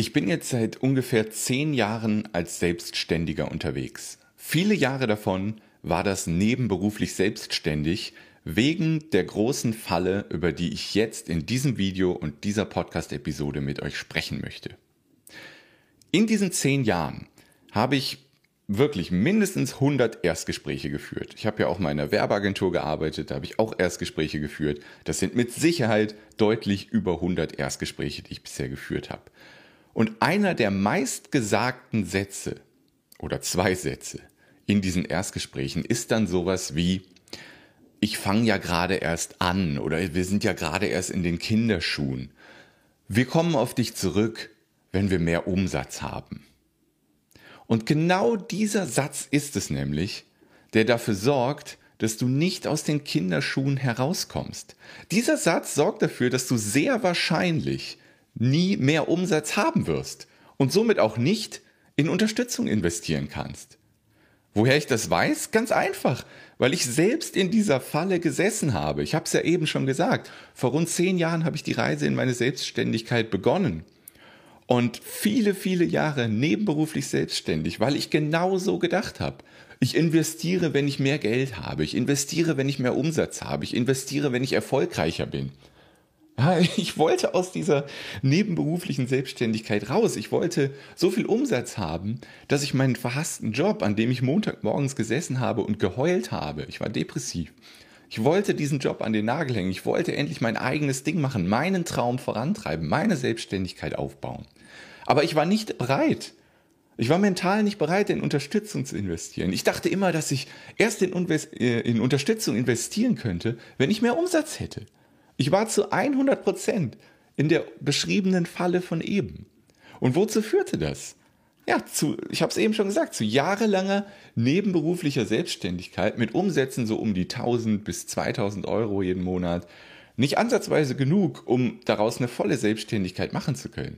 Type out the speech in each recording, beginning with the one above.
Ich bin jetzt seit ungefähr zehn Jahren als Selbstständiger unterwegs. Viele Jahre davon war das nebenberuflich selbstständig wegen der großen Falle, über die ich jetzt in diesem Video und dieser Podcast-Episode mit euch sprechen möchte. In diesen zehn Jahren habe ich wirklich mindestens 100 Erstgespräche geführt. Ich habe ja auch mal in einer Werbeagentur gearbeitet, da habe ich auch Erstgespräche geführt. Das sind mit Sicherheit deutlich über 100 Erstgespräche, die ich bisher geführt habe. Und einer der meistgesagten Sätze oder zwei Sätze in diesen Erstgesprächen ist dann sowas wie, ich fange ja gerade erst an oder wir sind ja gerade erst in den Kinderschuhen. Wir kommen auf dich zurück, wenn wir mehr Umsatz haben. Und genau dieser Satz ist es nämlich, der dafür sorgt, dass du nicht aus den Kinderschuhen herauskommst. Dieser Satz sorgt dafür, dass du sehr wahrscheinlich nie mehr Umsatz haben wirst und somit auch nicht in Unterstützung investieren kannst. Woher ich das weiß? Ganz einfach, weil ich selbst in dieser Falle gesessen habe. Ich habe es ja eben schon gesagt. Vor rund zehn Jahren habe ich die Reise in meine Selbstständigkeit begonnen. Und viele, viele Jahre nebenberuflich selbstständig, weil ich genau so gedacht habe. Ich investiere, wenn ich mehr Geld habe. Ich investiere, wenn ich mehr Umsatz habe. Ich investiere, wenn ich erfolgreicher bin. Ja, ich wollte aus dieser nebenberuflichen Selbstständigkeit raus. Ich wollte so viel Umsatz haben, dass ich meinen verhassten Job, an dem ich Montagmorgens gesessen habe und geheult habe, ich war depressiv. Ich wollte diesen Job an den Nagel hängen. Ich wollte endlich mein eigenes Ding machen, meinen Traum vorantreiben, meine Selbstständigkeit aufbauen. Aber ich war nicht bereit. Ich war mental nicht bereit, in Unterstützung zu investieren. Ich dachte immer, dass ich erst in, äh, in Unterstützung investieren könnte, wenn ich mehr Umsatz hätte. Ich war zu 100 Prozent in der beschriebenen Falle von eben. Und wozu führte das? Ja, zu, ich habe es eben schon gesagt, zu jahrelanger nebenberuflicher Selbstständigkeit mit Umsätzen so um die 1000 bis 2000 Euro jeden Monat. Nicht ansatzweise genug, um daraus eine volle Selbstständigkeit machen zu können.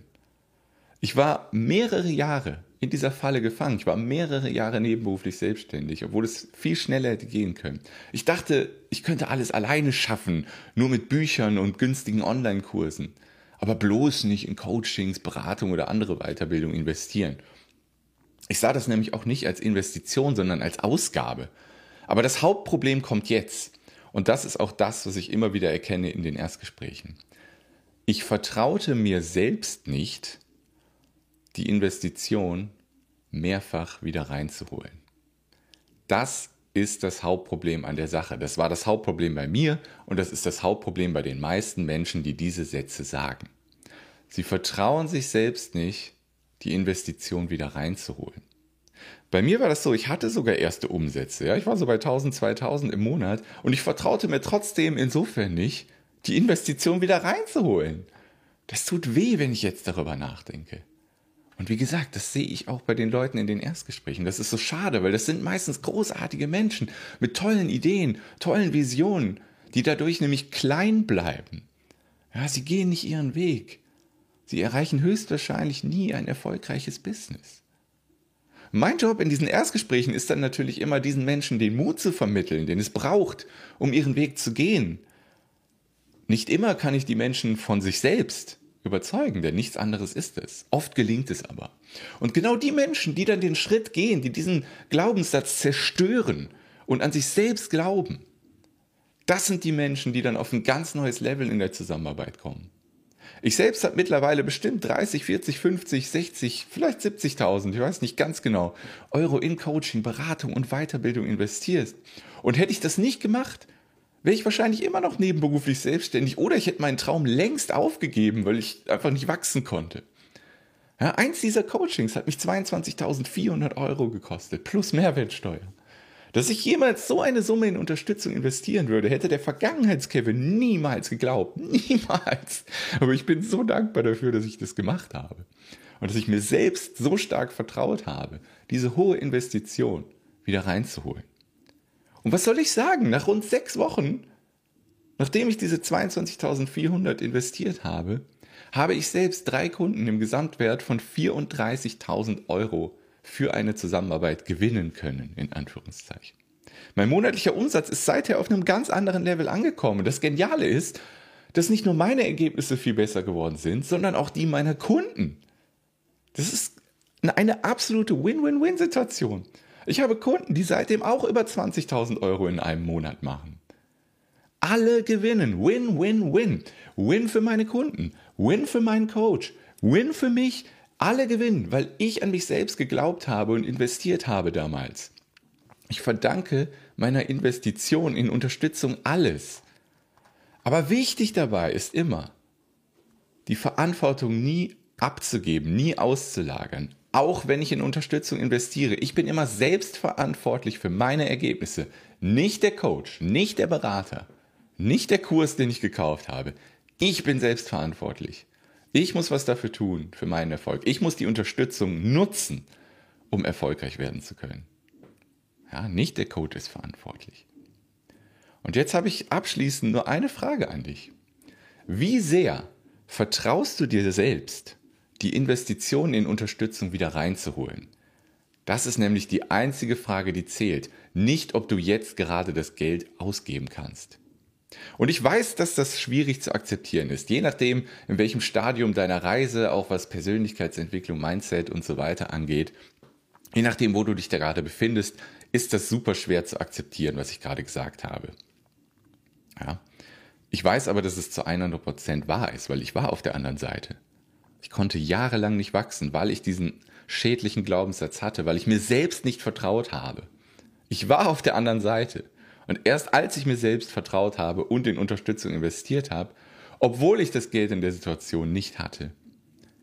Ich war mehrere Jahre in dieser Falle gefangen. Ich war mehrere Jahre nebenberuflich selbstständig, obwohl es viel schneller hätte gehen können. Ich dachte, ich könnte alles alleine schaffen, nur mit Büchern und günstigen Online-Kursen. Aber bloß nicht in Coachings, Beratung oder andere Weiterbildung investieren. Ich sah das nämlich auch nicht als Investition, sondern als Ausgabe. Aber das Hauptproblem kommt jetzt. Und das ist auch das, was ich immer wieder erkenne in den Erstgesprächen. Ich vertraute mir selbst nicht, die Investition mehrfach wieder reinzuholen. Das ist das Hauptproblem an der Sache. Das war das Hauptproblem bei mir und das ist das Hauptproblem bei den meisten Menschen, die diese Sätze sagen. Sie vertrauen sich selbst nicht, die Investition wieder reinzuholen. Bei mir war das so, ich hatte sogar erste Umsätze. Ja? Ich war so bei 1000, 2000 im Monat und ich vertraute mir trotzdem insofern nicht, die Investition wieder reinzuholen. Das tut weh, wenn ich jetzt darüber nachdenke. Und wie gesagt, das sehe ich auch bei den Leuten in den Erstgesprächen. Das ist so schade, weil das sind meistens großartige Menschen mit tollen Ideen, tollen Visionen, die dadurch nämlich klein bleiben. Ja, sie gehen nicht ihren Weg. Sie erreichen höchstwahrscheinlich nie ein erfolgreiches Business. Mein Job in diesen Erstgesprächen ist dann natürlich immer diesen Menschen den Mut zu vermitteln, den es braucht, um ihren Weg zu gehen. Nicht immer kann ich die Menschen von sich selbst überzeugen, denn nichts anderes ist es. Oft gelingt es aber. Und genau die Menschen, die dann den Schritt gehen, die diesen Glaubenssatz zerstören und an sich selbst glauben, das sind die Menschen, die dann auf ein ganz neues Level in der Zusammenarbeit kommen. Ich selbst habe mittlerweile bestimmt 30, 40, 50, 60, vielleicht 70.000, ich weiß nicht ganz genau, Euro in Coaching, Beratung und Weiterbildung investiert. Und hätte ich das nicht gemacht, wäre ich wahrscheinlich immer noch nebenberuflich selbstständig oder ich hätte meinen Traum längst aufgegeben, weil ich einfach nicht wachsen konnte. Ja, eins dieser Coachings hat mich 22.400 Euro gekostet, plus Mehrwertsteuer. Dass ich jemals so eine Summe in Unterstützung investieren würde, hätte der Vergangenheits-Kevin niemals geglaubt. Niemals. Aber ich bin so dankbar dafür, dass ich das gemacht habe. Und dass ich mir selbst so stark vertraut habe, diese hohe Investition wieder reinzuholen. Und was soll ich sagen? Nach rund sechs Wochen, nachdem ich diese 22.400 investiert habe, habe ich selbst drei Kunden im Gesamtwert von 34.000 Euro für eine Zusammenarbeit gewinnen können, in Anführungszeichen. Mein monatlicher Umsatz ist seither auf einem ganz anderen Level angekommen. Das Geniale ist, dass nicht nur meine Ergebnisse viel besser geworden sind, sondern auch die meiner Kunden. Das ist eine absolute Win-Win-Win-Situation. Ich habe Kunden, die seitdem auch über 20.000 Euro in einem Monat machen. Alle gewinnen. Win, win, win. Win für meine Kunden. Win für meinen Coach. Win für mich. Alle gewinnen, weil ich an mich selbst geglaubt habe und investiert habe damals. Ich verdanke meiner Investition in Unterstützung alles. Aber wichtig dabei ist immer, die Verantwortung nie abzugeben, nie auszulagern. Auch wenn ich in Unterstützung investiere. Ich bin immer selbst verantwortlich für meine Ergebnisse. Nicht der Coach, nicht der Berater, nicht der Kurs, den ich gekauft habe. Ich bin selbst verantwortlich. Ich muss was dafür tun, für meinen Erfolg. Ich muss die Unterstützung nutzen, um erfolgreich werden zu können. Ja, nicht der Coach ist verantwortlich. Und jetzt habe ich abschließend nur eine Frage an dich. Wie sehr vertraust du dir selbst, die Investitionen in Unterstützung wieder reinzuholen? Das ist nämlich die einzige Frage, die zählt. Nicht, ob du jetzt gerade das Geld ausgeben kannst. Und ich weiß, dass das schwierig zu akzeptieren ist, je nachdem, in welchem Stadium deiner Reise, auch was Persönlichkeitsentwicklung, Mindset und so weiter angeht, je nachdem, wo du dich da gerade befindest, ist das super schwer zu akzeptieren, was ich gerade gesagt habe. Ja. Ich weiß aber, dass es zu 100% wahr ist, weil ich war auf der anderen Seite. Ich konnte jahrelang nicht wachsen, weil ich diesen schädlichen Glaubenssatz hatte, weil ich mir selbst nicht vertraut habe. Ich war auf der anderen Seite. Und erst als ich mir selbst vertraut habe und in Unterstützung investiert habe, obwohl ich das Geld in der Situation nicht hatte,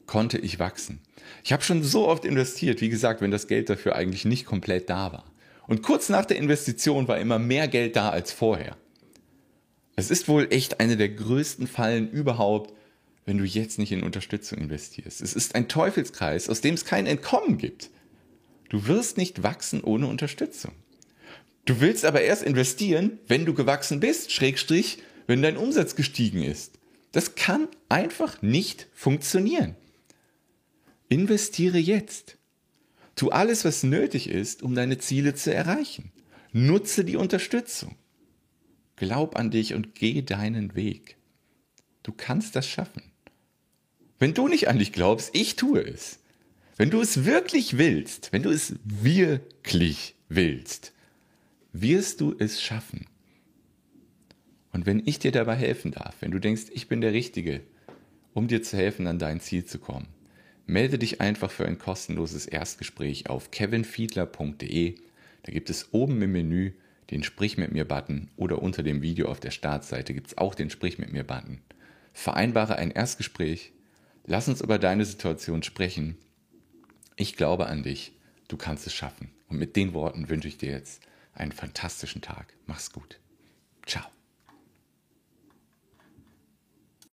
konnte ich wachsen. Ich habe schon so oft investiert, wie gesagt, wenn das Geld dafür eigentlich nicht komplett da war. Und kurz nach der Investition war immer mehr Geld da als vorher. Es ist wohl echt eine der größten Fallen überhaupt, wenn du jetzt nicht in Unterstützung investierst. Es ist ein Teufelskreis, aus dem es kein Entkommen gibt. Du wirst nicht wachsen ohne Unterstützung. Du willst aber erst investieren, wenn du gewachsen bist, Schrägstrich, wenn dein Umsatz gestiegen ist. Das kann einfach nicht funktionieren. Investiere jetzt. Tu alles, was nötig ist, um deine Ziele zu erreichen. Nutze die Unterstützung. Glaub an dich und geh deinen Weg. Du kannst das schaffen. Wenn du nicht an dich glaubst, ich tue es. Wenn du es wirklich willst, wenn du es wirklich willst, wirst du es schaffen. Und wenn ich dir dabei helfen darf, wenn du denkst, ich bin der Richtige, um dir zu helfen, an dein Ziel zu kommen, melde dich einfach für ein kostenloses Erstgespräch auf kevinfiedler.de. Da gibt es oben im Menü den Sprich mit mir Button oder unter dem Video auf der Startseite gibt es auch den Sprich mit mir Button. Vereinbare ein Erstgespräch, lass uns über deine Situation sprechen. Ich glaube an dich, du kannst es schaffen. Und mit den Worten wünsche ich dir jetzt einen fantastischen Tag. Mach's gut.